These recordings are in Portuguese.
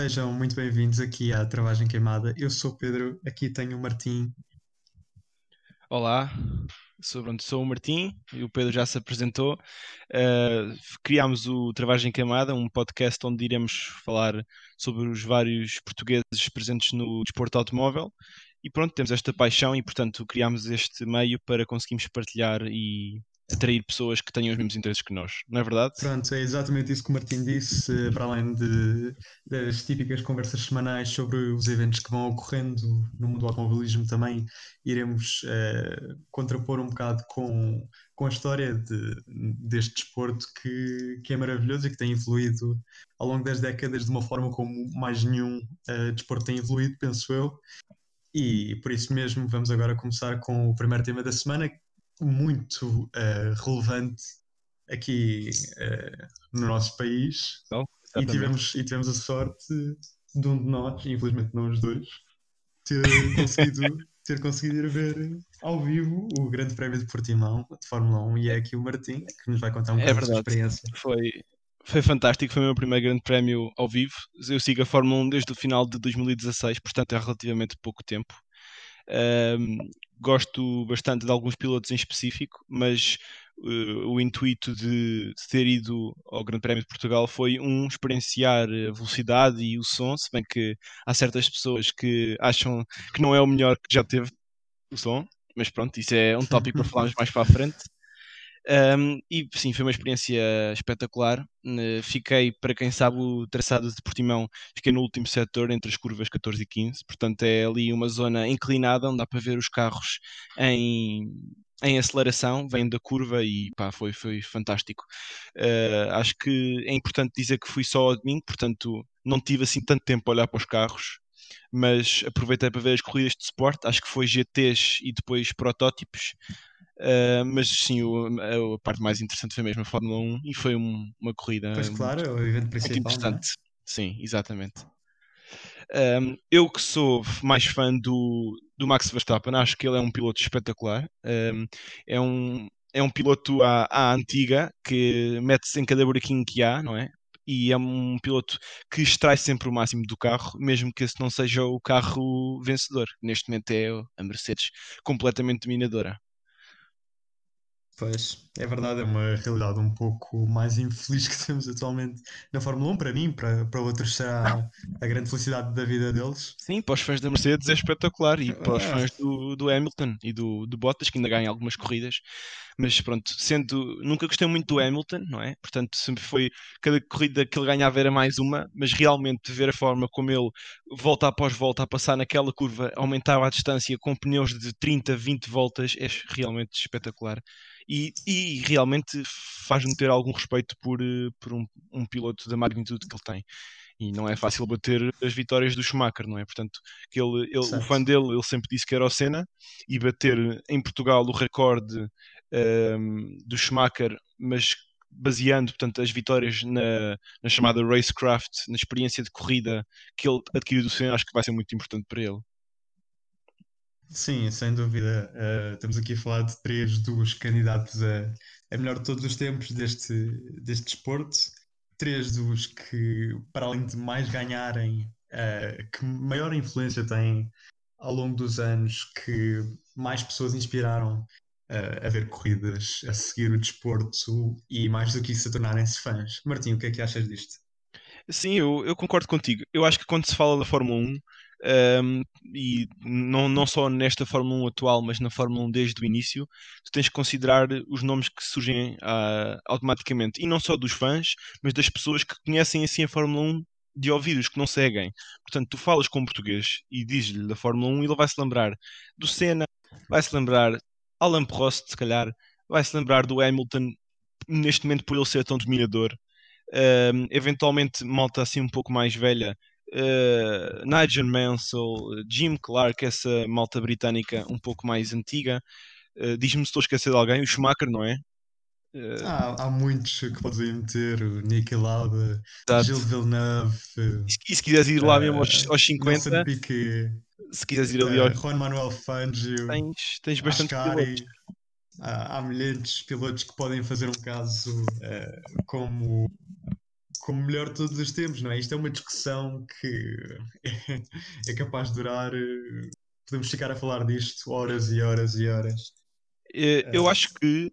Sejam muito bem-vindos aqui à Travagem Queimada. Eu sou o Pedro, aqui tenho o Martim. Olá, sou, pronto, sou o Martim e o Pedro já se apresentou. Uh, criámos o Travagem Queimada, um podcast onde iremos falar sobre os vários portugueses presentes no desporto automóvel. E pronto, temos esta paixão e, portanto, criámos este meio para conseguirmos partilhar e atrair pessoas que tenham os mesmos interesses que nós, não é verdade? Pronto, é exatamente isso que o Martim disse, para além de, das típicas conversas semanais sobre os eventos que vão ocorrendo no mundo do automobilismo, também iremos uh, contrapor um bocado com, com a história de, deste desporto que, que é maravilhoso e que tem evoluído ao longo das décadas de uma forma como mais nenhum uh, desporto tem evoluído, penso eu. E por isso mesmo vamos agora começar com o primeiro tema da semana, muito uh, relevante aqui uh, no nosso país oh, e, tivemos, e tivemos a sorte de um de nós, infelizmente não os dois, ter conseguido, ter conseguido ir ver ao vivo o Grande Prémio de Portimão de Fórmula 1 e é aqui o Martim que nos vai contar um é bocado da experiência. Foi, foi fantástico, foi o meu primeiro grande prémio ao vivo. Eu sigo a Fórmula 1 desde o final de 2016, portanto é relativamente pouco tempo. Um, gosto bastante de alguns pilotos em específico, mas uh, o intuito de, de, ter ido ao Grande Prémio de Portugal foi um experienciar a velocidade e o som, se bem que há certas pessoas que acham que não é o melhor que já teve o som, mas pronto, isso é um tópico para falarmos mais para a frente. Um, e sim, foi uma experiência espetacular. Fiquei, para quem sabe, o traçado de Portimão, fiquei no último setor entre as curvas 14 e 15, portanto é ali uma zona inclinada onde dá para ver os carros em, em aceleração, vem da curva e pá, foi, foi fantástico. Uh, acho que é importante dizer que fui só ao domingo, portanto não tive assim tanto tempo a olhar para os carros, mas aproveitei para ver as corridas de suporte, acho que foi GTs e depois protótipos. Uh, mas sim, o, a, a, parte mais interessante foi mesmo a Fórmula 1 e foi um, uma corrida pois claro, muito, é o evento principal, muito interessante. É? Sim, exatamente. Um, eu que sou mais fã do, do Max Verstappen, acho que ele é um piloto espetacular. Um, é, um, é um piloto à, à antiga que mete-se em cada buraquinho que há, não é? E é um piloto que extrai sempre o máximo do carro, mesmo que esse não seja o carro vencedor. Neste momento é a Mercedes completamente dominadora. Pois, é verdade, é uma realidade um pouco mais infeliz que temos atualmente na Fórmula 1. Para mim, para, para outros, será a grande felicidade da vida deles. Sim, para os fãs da Mercedes é espetacular e para os é. fãs do, do Hamilton e do, do Bottas, que ainda ganham algumas corridas. Mas pronto, sendo. Nunca gostei muito do Hamilton, não é? Portanto, sempre foi. Cada corrida que ele ganhava era mais uma, mas realmente ver a forma como ele volta após volta a passar naquela curva, aumentava a distância com pneus de 30, 20 voltas, é realmente espetacular e, e realmente faz-me ter algum respeito por, eh, por um, um, piloto da magnitude que ele tem. E não é fácil bater as vitórias do Schumacher, não é? Portanto, que ele, ele o fã dele, ele sempre disse que era o Senna, e bater em Portugal o recorde do Schumacher, mas baseando portanto, as vitórias na, na, chamada racecraft, na experiência de corrida que ele adquiriu do Senna, acho que vai ser muito importante para ele. Sim, sem dúvida. Uh, estamos aqui a falar de três dos candidatos a, a melhor de todos os tempos deste, deste desporto. Três dos que, para além de mais ganharem, uh, que maior influência têm ao longo dos anos, que mais pessoas inspiraram uh, a ver corridas, a seguir o desporto e mais do que isso a tornarem-se fãs. Martim, o que é que achas disto? Sim, eu, eu concordo contigo. Eu acho que quando se fala da Fórmula 1, um, e não, não só nesta Fórmula 1 atual, mas na Fórmula 1 desde o início, tu tens que considerar os nomes que surgem uh, automaticamente, e não só dos fãs, mas das pessoas que conhecem assim a Fórmula 1 de ouvidos, que não seguem. Portanto, tu falas com um português e dizes-lhe da Fórmula 1 e ele vai se lembrar do Senna, vai se lembrar Alan Prost, se calhar, vai se lembrar do Hamilton, neste momento por ele ser tão dominador. Eventualmente, malta assim um pouco mais velha uh, Nigel Mansell, Jim Clark, essa malta britânica um pouco mais antiga. Uh, Diz-me se estou a esquecer de alguém, o Schumacher, não é? Uh, há, há muitos que podem meter, o Nicky Lauda, Gilles Villeneuve. E, se quiseres ir lá mesmo aos, aos 50, Piquet, se quiseres ir ali ao... Juan Manuel Fangio, tens, tens bastante pilotos. Há, há milhares de pilotos que podem fazer um caso como como melhor de todos os tempos, não é? Isto é uma discussão que é, capaz de durar. Eh, podemos ficar a falar disto horas e horas e horas. Eh, eu acho que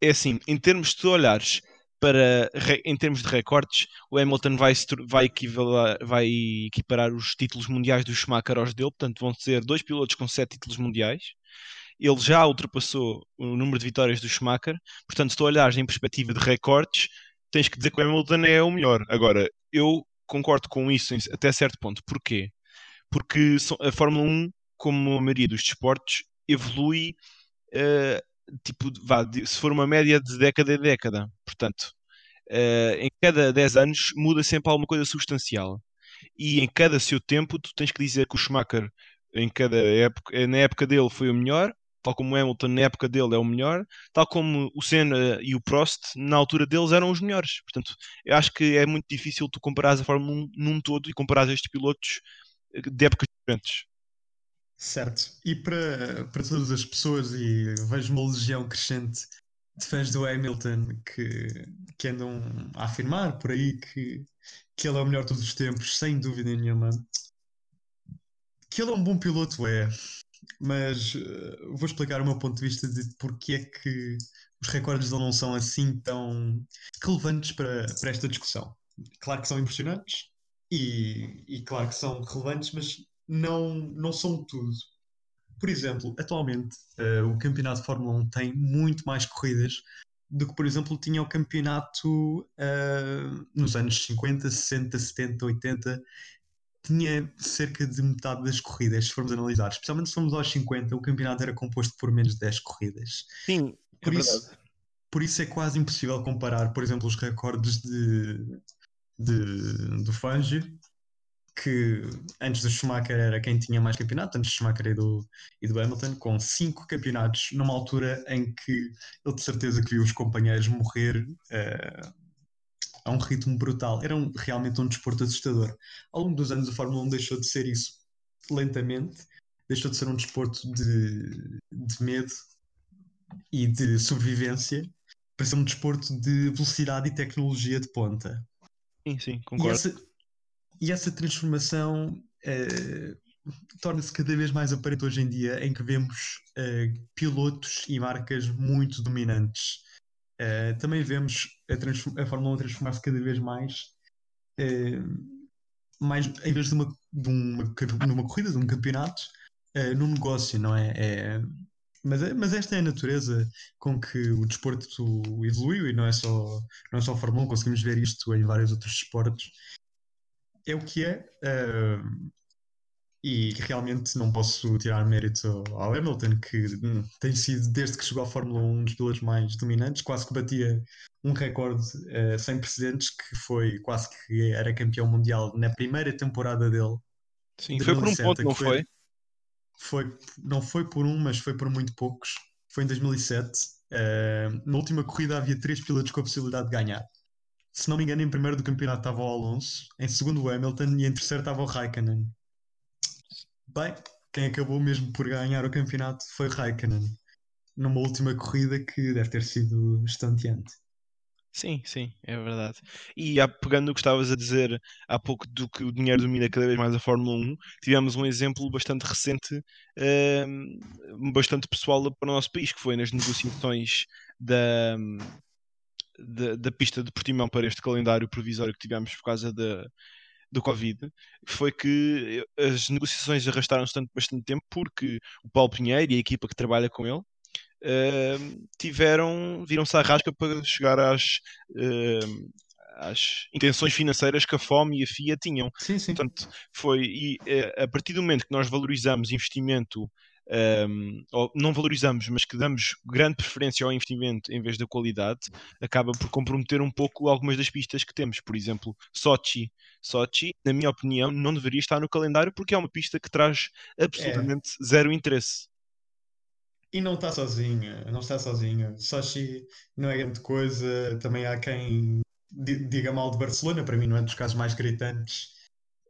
é assim, em termos de olhares para em termos de recortes, o Hamilton vai, vai, vai equiparar os títulos mundiais do Schumacher aos dele, portanto vão ser dois pilotos com sete títulos mundiais. Ele já ultrapassou o número de vitórias do Schumacher, portanto, se tu olhares em perspectiva de recortes, tens que dizer que o Hamilton é o melhor. Agora, eu concordo com isso até certo ponto. Porquê? Porque a Fórmula 1, como a maioria dos desportos, evolui uh, tipo, vá, se for uma média de década em década. Portanto, uh, em cada 10 anos muda sempre alguma coisa substancial. E em cada seu tempo, tu tens que dizer que o Schumacher, em cada época, na época dele foi o melhor, tal como o Hamilton na época dele é o melhor, tal como o Senna e o Prost na altura deles eram os melhores. Portanto, eu acho que é muito difícil tu comparares a Fórmula 1 num todo e comparares estes pilotos de épocas diferentes. Certo. E para, para todas as pessoas, e vejo uma legião crescente de fãs do Hamilton que, que andam a afirmar por aí que, que ele é o melhor de todos os tempos, sem dúvida nenhuma. Que ele é um bom piloto, é. Mas uh, vou explicar o meu ponto de vista de porque é que os recordes dele não são assim tão relevantes para, para esta discussão. Claro que são impressionantes e, e claro que são relevantes, mas não, não são tudo. Por exemplo, atualmente uh, o campeonato de Fórmula 1 tem muito mais corridas do que, por exemplo, tinha o campeonato uh, nos anos 50, 60, 70, 80. Tinha cerca de metade das corridas, se formos analisar. Especialmente se formos aos 50, o campeonato era composto por menos de 10 corridas. Sim, é por é isso, verdade. Por isso é quase impossível comparar, por exemplo, os recordes de, de, do Fangio que antes do Schumacher era quem tinha mais campeonato, antes do Schumacher e do, e do Hamilton, com cinco campeonatos, numa altura em que ele de certeza que viu os companheiros morrer uh, a um ritmo brutal. Era um, realmente um desporto assustador. Ao longo dos anos, a Fórmula 1 deixou de ser isso lentamente, deixou de ser um desporto de, de medo e de sobrevivência para ser um desporto de velocidade e tecnologia de ponta. Sim, sim, concordo. E essa, transformação uh, torna-se cada vez mais aparente hoje em dia, em que vemos uh, pilotos e marcas muito dominantes. Uh, também vemos a, a Fórmula 1 transformar-se cada vez mais, mais em vez de uma, de uma, de uma corrida, de um campeonato, num negócio, não é? é mas, mas esta é a natureza com que o desporto evoluiu e não é só, não é só a Fórmula 1, conseguimos ver isto em vários outros desportos é o que é. Uh, e realmente não posso tirar mérito ao Hamilton, que hum, tem sido, desde que chegou à Fórmula 1, um dos pilotos mais dominantes, quase que batia um recorde uh, sem precedentes, que foi quase que era campeão mundial na primeira temporada dele. Sim, foi por um ponto, não foi? Foi, não foi por um, mas foi por muito poucos. Foi em 2007. Uh, na última corrida havia três pilotos com a possibilidade de ganhar se não me engano, em primeiro do campeonato estava o Alonso, em segundo o Hamilton e em terceiro estava o Raikkonen. Bem, quem acabou mesmo por ganhar o campeonato foi o Raikkonen, numa última corrida que deve ter sido estonteante. Sim, sim, é verdade. E pegando o que estavas a dizer há pouco do que o dinheiro domina cada vez mais a Fórmula 1, tivemos um exemplo bastante recente, uh, bastante pessoal para o nosso país, que foi nas negociações da, da, da pista de Portimão para este calendário provisório que tivemos por causa da, do Covid, foi que as negociações arrastaram-se tanto bastante tempo porque o Paulo Pinheiro e a equipa que trabalha com ele uh, tiveram, viram-se à rasca para chegar às, uh, às intenções financeiras que a FOM e a FIA tinham. Sim, sim. Portanto, foi e, uh, a partir do momento que nós valorizamos investimento um, ou não valorizamos, mas que damos grande preferência ao investimento em vez da qualidade, acaba por comprometer um pouco algumas das pistas que temos. Por exemplo, Sochi. Sochi, na minha opinião, não deveria estar no calendário porque é uma pista que traz absolutamente é. zero interesse. E não está sozinha, não está sozinha. Sochi não é grande coisa, também há quem diga mal de Barcelona, para mim não é dos casos mais gritantes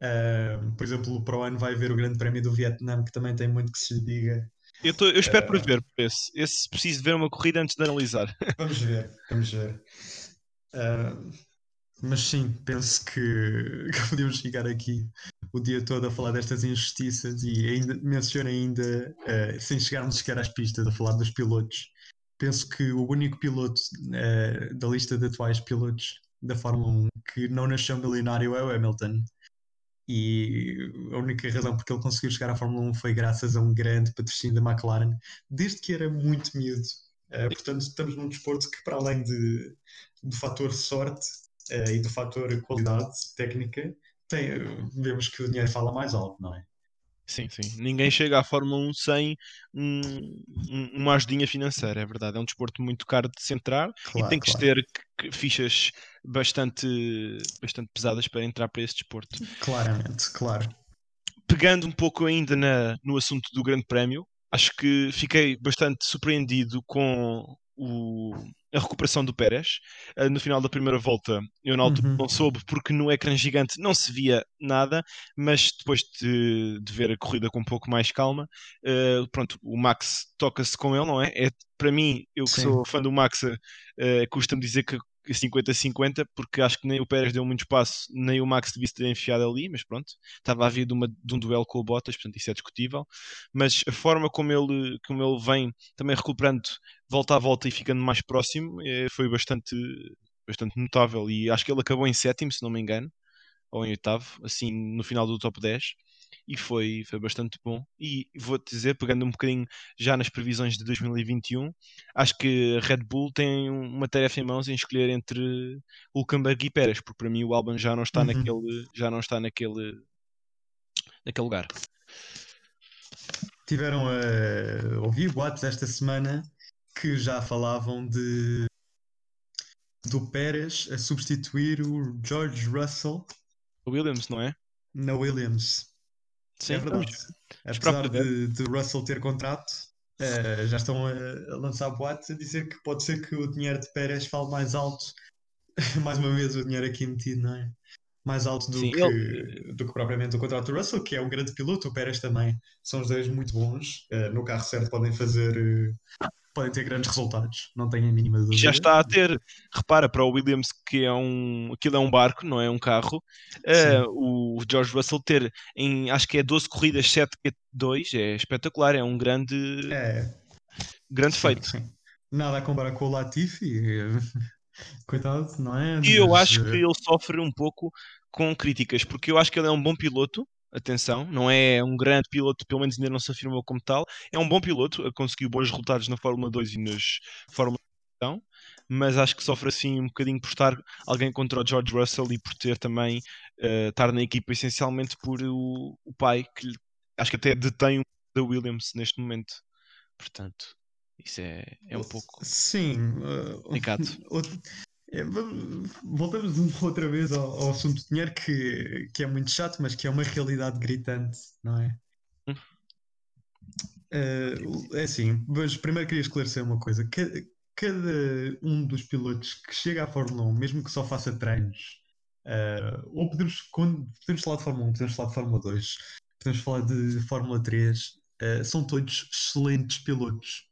Uh, por exemplo, para o ano vai haver o Grande Prémio do Vietnã, que também tem muito que se lhe diga. Eu, tô, eu espero uh, por ver por esse. Esse preciso de ver uma corrida antes de analisar. Vamos ver, vamos ver. Uh, Mas sim, penso que, que podemos ficar aqui o dia todo a falar destas injustiças e ainda menciono ainda, uh, sem chegarmos sequer às pistas, a falar dos pilotos. Penso que o único piloto da lista de atuais pilotos da Fórmula 1 que não nasceu milionário é o Hamilton. E a única razão porque ele conseguiu chegar à Fórmula 1 foi graças a um grande patrocínio da McLaren, desde que era muito miúdo. Uh, portanto, estamos num desporto que, para além de, do fator sorte, uh, e do fator qualidade técnica, tem, vemos que o dinheiro fala mais alto, não é? Sim, sim. Ninguém chega à Fórmula 1 sem um, um, uma ajudinha financeira, é verdade. É um desporto muito caro de centrar claro, e tem que claro. ter fichas bastante, bastante pesadas para entrar para esse desporto. Claramente, claro. Pegando um pouco ainda na, no assunto do Grande Prémio, acho que fiquei bastante surpreendido com o, a recuperação do Pérez. Uh, no final da primeira volta, eu na altura uhum. não soube porque no ecrã gigante não se via nada, mas depois de, de ver a corrida com um pouco mais calma, uh, pronto, o Max toca-se com ele, não é? é para mim, eu que Sim. sou fã do Max, uh, custa-me dizer que 50-50, porque acho que nem o Pérez deu muito espaço, nem o Max devia ter enfiado ali, mas pronto, estava a vir de, uma, de um duelo com o Bottas, portanto isso é discutível. Mas a forma como ele, como ele vem também recuperando volta a volta e ficando mais próximo é, foi bastante, bastante notável. E acho que ele acabou em sétimo, se não me engano, ou em oitavo, assim no final do top 10 e foi, foi bastante bom. E vou-te dizer, pegando um bocadinho já nas previsões de 2021, acho que a Red Bull tem uma tarefa em mãos em escolher entre Hulkenberg e Pérez, porque para mim o Albon já não está uhum. naquele já não está naquele naquele lugar. Tiveram a ouvir boatos esta semana que já falavam de do Pérez a substituir o George Russell. O Williams, não é? Na Williams. Sim, é verdade. Apesar de, de, Russell ter contrato, uh, já estão a, a, lançar boatos a dizer que pode ser que o dinheiro de Pérez fale mais alto. mais uma vez o dinheiro aqui metido, não é? Mais alto do, Sim, que, ele... do que propriamente o contrato do Russell, que é um grande piloto, o Pérez também. São os dois muito bons. Uh, no carro certo podem fazer. Uh, podem ter grandes resultados, não tenho a mínima dúvida. Já está a ter, repara, para o Williams que é um, aquilo é um barco, não é um carro, uh, o George Russell ter em, acho que é 12 corridas, 7 2 é espetacular, é um grande, é. grande sim, feito. Sim. Nada a comparar com o Latifi, coitado, não é? E eu acho que ele sofre um pouco com críticas, porque eu acho que ele é um bom piloto, atenção, não é um grande piloto, pelo menos ainda não se afirmou como tal. É um bom piloto, conseguiu bons resultados na Fórmula 2 e nas Fórmula 1, mas acho que sofre assim um bocadinho por estar alguém contra o George Russell e por ter também uh, estar na equipa essencialmente por o, o pai, que acho que até detém o da Williams neste momento. Portanto, isso é, é um pouco Sim, uh, É, voltamos outra vez ao, ao, assunto do dinheiro que, que é muito chato, mas que é uma realidade gritante, não é? Uh, é assim, mas primeiro queria esclarecer uma coisa: cada, cada, um dos pilotos que chega à Fórmula 1, mesmo que só faça treinos, uh, ou podemos, quando, podemos falar de Fórmula 1, podemos falar de Fórmula 2, podemos falar de Fórmula 3, uh, são todos excelentes pilotos.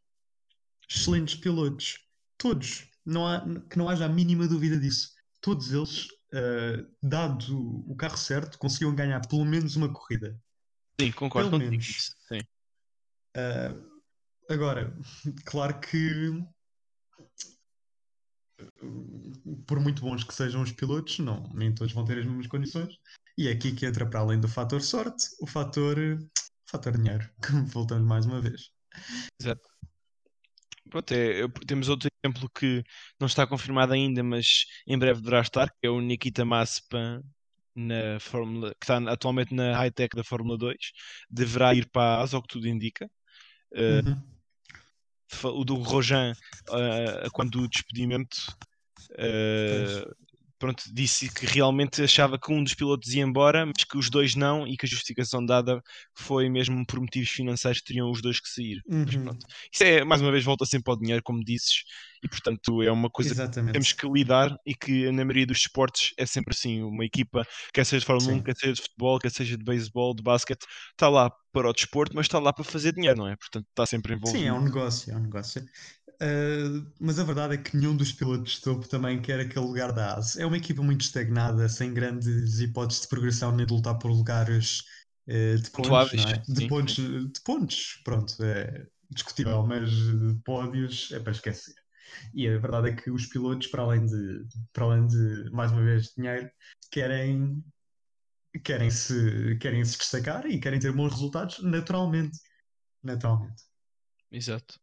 Excelentes pilotos. Todos não há, que não haja a mínima dúvida disso. Todos eles, uh, dado o carro certo, conseguiam ganhar pelo menos uma corrida. Sim, concordo pelo menos. Sim. Uh, agora, claro que por muito bons que sejam os pilotos, não, nem todos vão ter as mesmas condições. E é aqui que entra para além do fator sorte, o fator, fator dinheiro, que voltamos mais uma vez. Exato. Pronto, é, temos outro exemplo que não está confirmado ainda, mas em breve deverá estar, que é o Nikita Mazepin na Fórmula, que está atualmente na high-tech da Fórmula 2, deverá ir para a ASO, que tudo indica. Uh, uhum. O do Rojan, uh, quando o despedimento, uh, pronto, disse que realmente achava que um dos pilotos ia embora, mas que os dois não, e que a justificação dada foi mesmo por motivos financeiros que teriam os dois que sair. Uhum. Mas pronto. Isso é, mais uma vez, volta sempre ao dinheiro, como disses, e portanto é uma coisa Exatamente. que temos que lidar e que na maioria dos esportes é sempre assim. Uma equipa, quer seja de Fórmula 1, quer seja de futebol, quer seja de beisebol, de basquete, está lá para o desporto, mas está lá para fazer dinheiro, não é? Portanto, está sempre envolvido. Sim, é um negócio, é um negócio. Uh, mas a verdade é que nenhum dos pilotos de topo também quer aquele lugar da ASE. É uma equipa muito estagnada, sem grandes hipóteses de progressão nem de lutar por lugares uh, de pontos. É? De, pontos de pontos, pronto, é discutível, mas de pódios é para esquecer. E a verdade é que os pilotos, para além de, para além de mais uma vez, dinheiro, querem, querem, se, querem se destacar e querem ter bons resultados naturalmente. Naturalmente. Exato.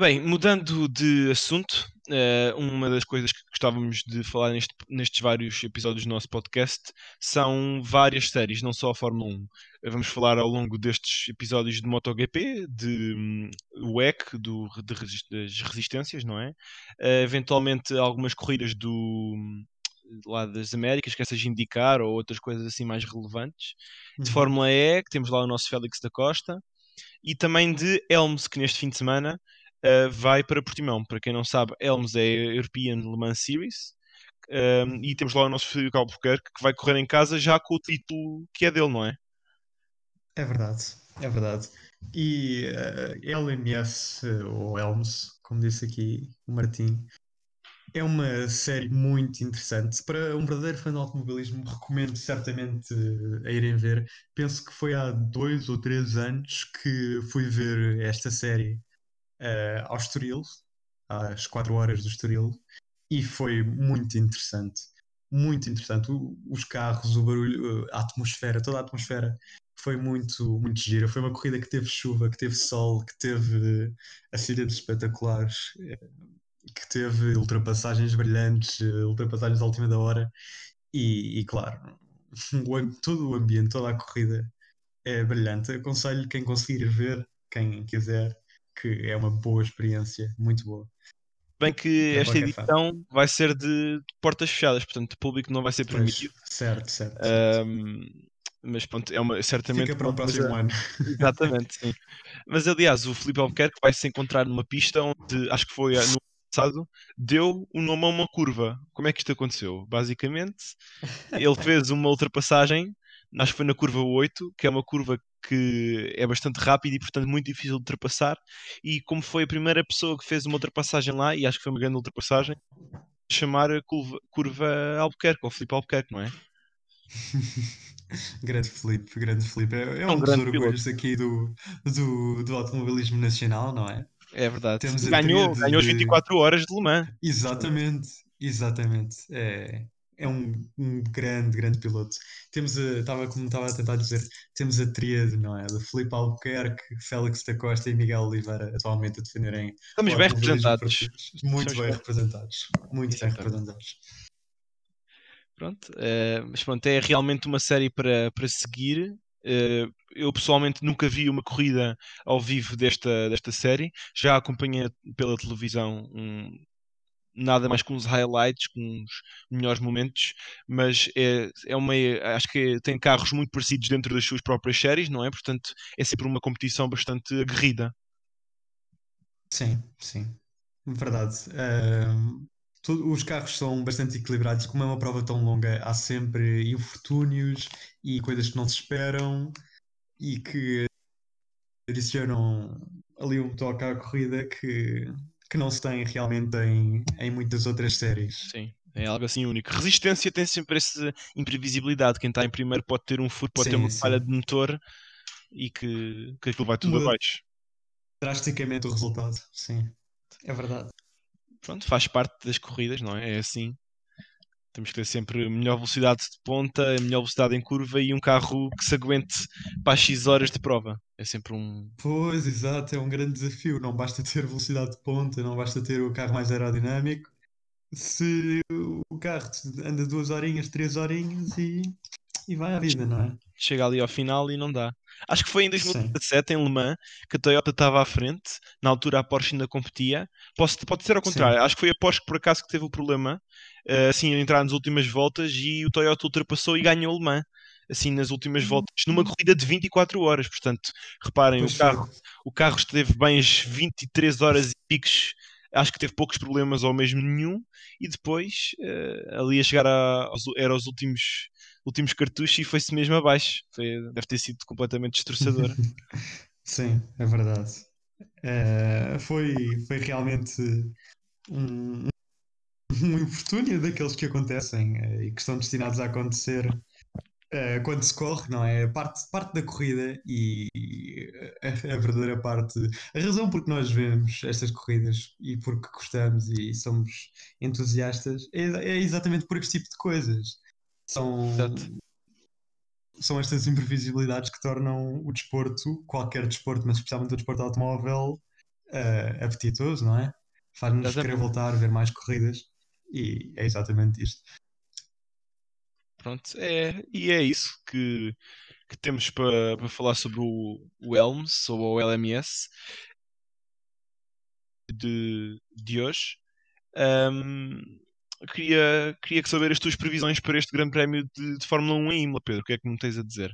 Bem, mudando de assunto, uh, uma das coisas que gostávamos de falar neste, nestes vários episódios do nosso podcast são várias séries, não só a Fórmula 1. Vamos falar ao longo destes episódios de MotoGP, de um, WEC, do, de, das resistências, não é? Uh, eventualmente algumas corridas do, lá das Américas, que essas indicar, ou outras coisas assim mais relevantes. Uhum. De Fórmula E, que temos lá o nosso Félix da Costa. E também de Elms, que neste fim de semana uh, vai para Portimão. Para quem não sabe, Elms é a European Le Mans Series. Um, e temos lá o nosso Filipe Albuquerque que vai correr em casa já com o título que é dele, não é? É verdade, é verdade. E uh, eh, LMS, ou Elms, como disse aqui o Martim, é uma série muito interessante. Para um verdadeiro fã de automobilismo, recomendo certamente a irem ver. Penso que foi há dois ou três anos que fui ver esta série uh, ao Estoril, às 4 horas do Estoril, e foi muito interessante. Muito interessante. O, os carros, o barulho, a atmosfera, toda a atmosfera foi muito, muito gira. Foi uma corrida que teve chuva, que teve sol, que teve acidentes espetaculares, eh, que teve ultrapassagens brilhantes, eh, ultrapassagens à última da hora. E, e claro, o, todo o ambiente, toda a corrida é brilhante. Aconselho quem conseguir ver, quem quiser, que é uma boa experiência, muito boa. Bem que esta edição vai ser de, portas fechadas, portanto, o público não vai ser permitido. Pois, certo, certo. Um, mas pronto, é uma, certamente. Fica para o próximo coisa... ano. Exatamente, sim. Mas aliás, o Felipe Albuquerque vai se encontrar numa pista onde, acho que foi no passado, deu o nome a uma curva. Como é que isto aconteceu? Basicamente, ele fez uma ultrapassagem acho que foi na curva 8, que é uma curva que é bastante rápida e, portanto, muito difícil de ultrapassar. E como foi a primeira pessoa que fez uma ultrapassagem lá, e acho que foi uma grande ultrapassagem, chamar a curva, curva Albuquerque, ou Felipe Albuquerque, não é? grande Felipe, grande Felipe. É, é um, um dos orgulhos piloto. aqui do, do, do automobilismo nacional, não é? É verdade. Temos ganhou, ganhou as 24 horas de Le Mans. Exatamente, exatamente. É, é um, um, grande, grande piloto. Temos a, estava, como estava a tentar dizer, temos a tríade, não é? De Felipe Albuquerque, Félix da Costa e Miguel Oliveira atualmente a defenderem. Estamos bem representados. Muito bem representados. Muito bem representados. Pronto, uh, mas pronto, é realmente uma série para, para seguir. Uh, eu pessoalmente nunca vi uma corrida ao vivo desta, desta série, já acompanhei pela televisão um, nada mais com uns highlights, com uns melhores momentos, mas é, é uma, acho que tem carros muito parecidos dentro das suas próprias séries, não é? Portanto, é sempre uma competição bastante aguerrida. Sim, sim, verdade. Uh, os carros são bastante equilibrados, como é uma prova tão longa, há sempre infortúnios e coisas que não se esperam e que adicionam ali um toque à corrida que que não se tem realmente em, em muitas outras séries. Sim. É algo assim único. Resistência tem sempre essa imprevisibilidade. Quem está em primeiro pode ter um furo, pode sim, ter uma falha de motor e que, que aquilo vai tudo Muda abaixo. Drasticamente o resultado, sim. É verdade. Pronto, faz parte das corridas, não é? É assim. Temos que ter sempre melhor velocidade de ponta, melhor velocidade em curva e um carro que se aguente para as X horas de prova. É sempre um. Pois, exato, é um grande desafio. Não basta ter velocidade de ponta, não basta ter o carro mais aerodinâmico. Se o carro anda duas horinhas, três horinhas e, e vai à vida, não é? Chega ali ao final e não dá. Acho que foi em 2017, Sim. em Le Mans, que a Toyota estava à frente. Na altura a Porsche ainda competia. Posso, pode ser ao contrário. Sim. Acho que foi a Porsche que por acaso que teve o problema assim, a entrar nas últimas voltas e o Toyota ultrapassou e ganhou o Le Mans assim nas últimas uhum. voltas, numa corrida de 24 horas. Portanto, reparem, o carro, o carro esteve bem as 23 horas e picos, acho que teve poucos problemas ou mesmo nenhum, e depois uh, ali a chegar a, aos, era os últimos, últimos cartuchos e foi-se mesmo abaixo. Foi, deve ter sido completamente destroçador. Sim, é verdade. Uh, foi, foi realmente um, um infortúnio daqueles que acontecem uh, e que estão destinados a acontecer uh, quando se corre, não é? Parte, parte da corrida e a, a, verdadeira parte, a razão por que nós vemos estas corridas e porque gostamos e somos entusiastas é, é exatamente por este tipo de coisas. São, são estas imprevisibilidades que tornam o desporto, qualquer desporto, mas especialmente o desporto automóvel, uh, apetitoso, não é? Faz-nos querer voltar ver mais corridas e é exatamente isto. Pronto, é, e é isso que, que temos para, para falar sobre o, o ELMS, sobre o LMS de, de hoje. Um, queria, queria saber as tuas previsões para este Grande Prémio de, de Fórmula 1 em Imola, Pedro. O que é que me tens a dizer?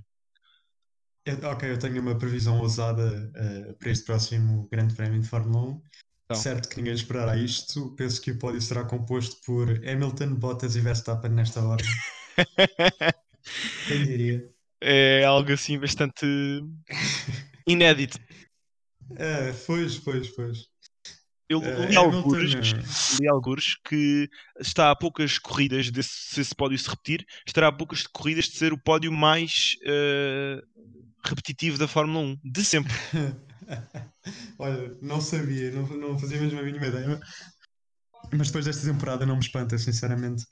ok, eu tenho uma previsão ousada uh, para este próximo Grande Prémio de Fórmula 1. Então. Certo que ninguém esperará isto. Penso que o pódio será composto por Hamilton, Bottas e Verstappen nesta ordem. Quem diria? É algo assim bastante inédito. É, pois, pois, pois. Eu li, uh, algures, li algures que está a poucas corridas, desse, se esse pódio se repetir, estará a poucas corridas de ser o pódio mais uh, repetitivo da Fórmula 1, de sempre. Olha, não sabia, não, não fazia mesmo a mínima ideia. Mas depois desta temporada não me espanta, sinceramente.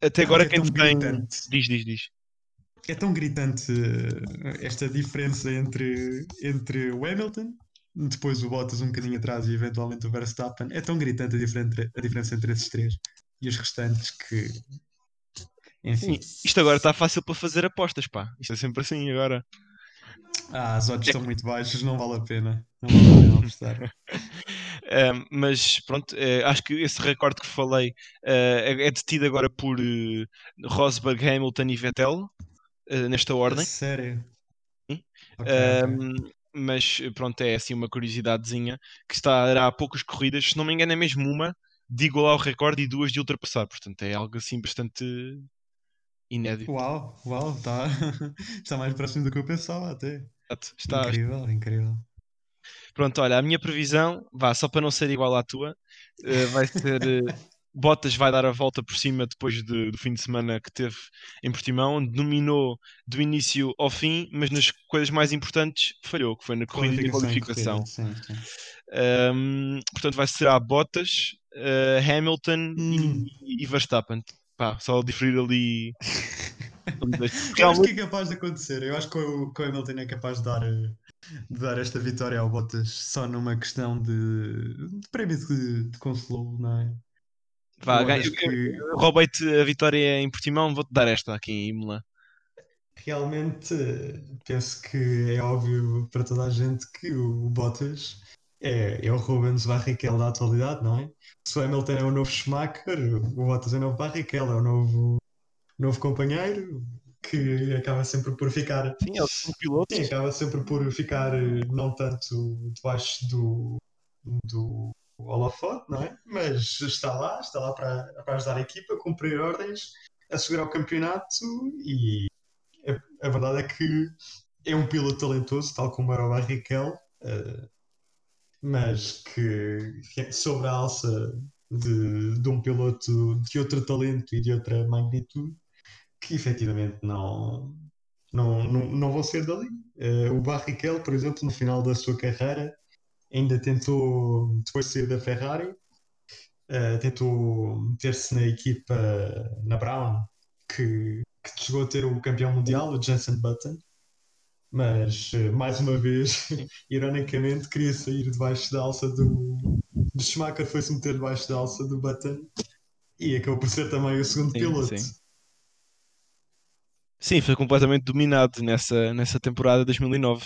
Até agora é quem tem. Gritante. Diz, diz, diz. É tão gritante eh, esta diferença entre, entre o Hamilton, depois o Bottas um bocadinho atrás e eventualmente o Verstappen. É tão gritante a, diferença, a diferença entre esses três e os restantes que. Enfim. Isto agora está fácil para fazer apostas, pá. Isto é sempre assim agora. Ah, as odds estão muito baixas, não vale a pena. Não vale a pena apostar. Uh, mas pronto, uh, acho que esse recorde que falei uh, é detido agora por Rosberg, Hamilton e Vettel, nesta ordem. Sério? Okay, okay. Mas pronto, é assim uma curiosidadezinha que estará a poucas corridas, se não me engano, é mesmo uma de igualar o recorde e duas de ultrapassar. Portanto, é algo assim bastante inédito. Uau, uau, está está mais próximo do que eu pensava até. Está... Incrível, incrível. Pronto, olha, a minha previsão, vá, só para não ser igual à tua, uh, vai ser. Uh, Bottas vai dar a volta por cima depois de, do fim de semana que teve em Portimão, onde dominou do início ao fim, mas nas coisas mais importantes falhou, que foi na corrida de qualificação. Corrida, sim, sim. Um, portanto, vai ser a Bottas, uh, Hamilton hum. e, e, Verstappen. Pá, só diferir ali. Eu acho que é capaz de acontecer. Eu acho que o, que o Hamilton é capaz de dar de dar esta vitória ao Bottas só numa questão de, de prémio de, de consolo, não é? Vá, que... roubei-te a vitória em Portimão, vou-te dar esta aqui em Imola. Realmente penso que é óbvio para toda a gente que o Bottas é, é o Rubens Barrichello da atualidade, não é? Se o Hamilton é o novo Schumacher, o Bottas é o novo Barrichello, é o novo, novo companheiro, que acaba sempre por ficar. Sim, é o piloto. Sim, acaba sempre por ficar não tanto debaixo do, do holofote, não é? Mas está lá, está lá para, para ajudar a equipa, cumprir ordens, assegurar o campeonato e a, a verdade é que é um piloto talentoso, tal como era o Barrichello, uh, mas que, que sobre a alça de, de um piloto de outro talento e de outra magnitude que efetivamente não, não, não, não vão ser dali. Uh, o Barrichello, por exemplo, no final da sua carreira, ainda tentou, depois de sair da Ferrari, uh, tentou meter-se na equipa, na Brown, que, que chegou a ter o campeão mundial, o Jensen Button, mas uh, mais uma vez, ironicamente, queria sair debaixo da alça do, do Schumacher, foi-se meter debaixo da alça do Button e acabou por ser também o segundo sim, piloto. Sim. Sim, foi completamente dominado nessa, nessa temporada de 2009.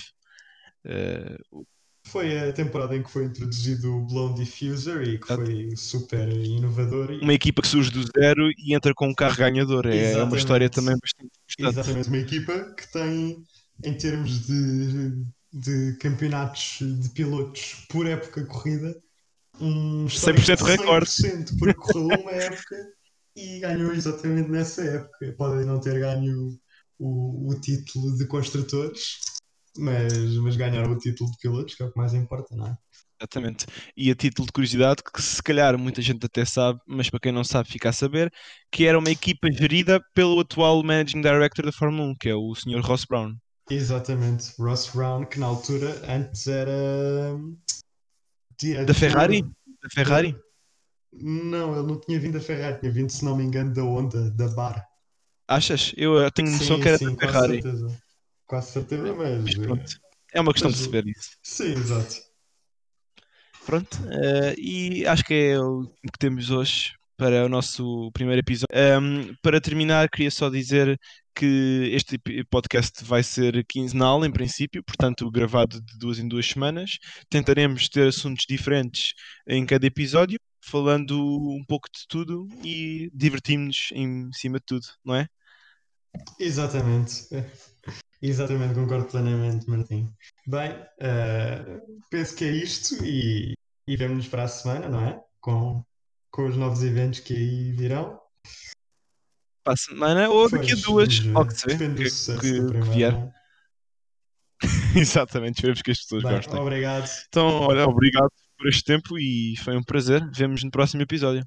Uh, foi a temporada em que foi introduzido o Blown Diffuser e que foi super inovador. Uma equipa que surge do zero e entra com um carro ganhador. É, é uma história também bastante importante. Exatamente, uma equipa que tem, em termos de, de campeonatos de pilotos por época corrida, um 100% recorde. 100% porque correu uma época e ganhou exatamente nessa época. Podem não ter ganho o, o título de construtores, mas, mas ganharam o título de pilotos, que é o que mais importa, não é? Exatamente. E a título de curiosidade, que se calhar muita gente até sabe, mas para quem não sabe fica a saber, que era uma equipa gerida pelo atual Managing Director da Fórmula 1, que é o Sr. Ross Brown. Exatamente, Ross Brown, que na altura antes era. Da Ferrari? Da Ferrari? Não, ele não tinha vindo da Ferrari, tinha vindo, se não me engano, da Honda, da Bar. Achas? Eu tenho noção sim, que era sim, da Ferrari. Quase certeza, quase certeza mas. mas é uma questão mas, de se ver isso. Sim, exato. Pronto, uh, e acho que é o que temos hoje para o nosso primeiro episódio. Um, para terminar, queria só dizer que este podcast vai ser quinzenal, em princípio, portanto, gravado de duas em duas semanas. Tentaremos ter assuntos diferentes em cada episódio, falando um pouco de tudo e divertimos-nos em cima de tudo, não é? Exatamente. Exatamente, concordo plenamente, Martim. Bem, uh, penso que é isto e, e vemo-nos para a semana, não é? Com, com os novos eventos que aí virão. Para a semana ou daqui a duas, ser. Depende que, do que, que vier. É? Exatamente, esperemos que as pessoas Bem, gostem. Obrigado. Então, olha, obrigado por este tempo e foi um prazer. Vemos no próximo episódio.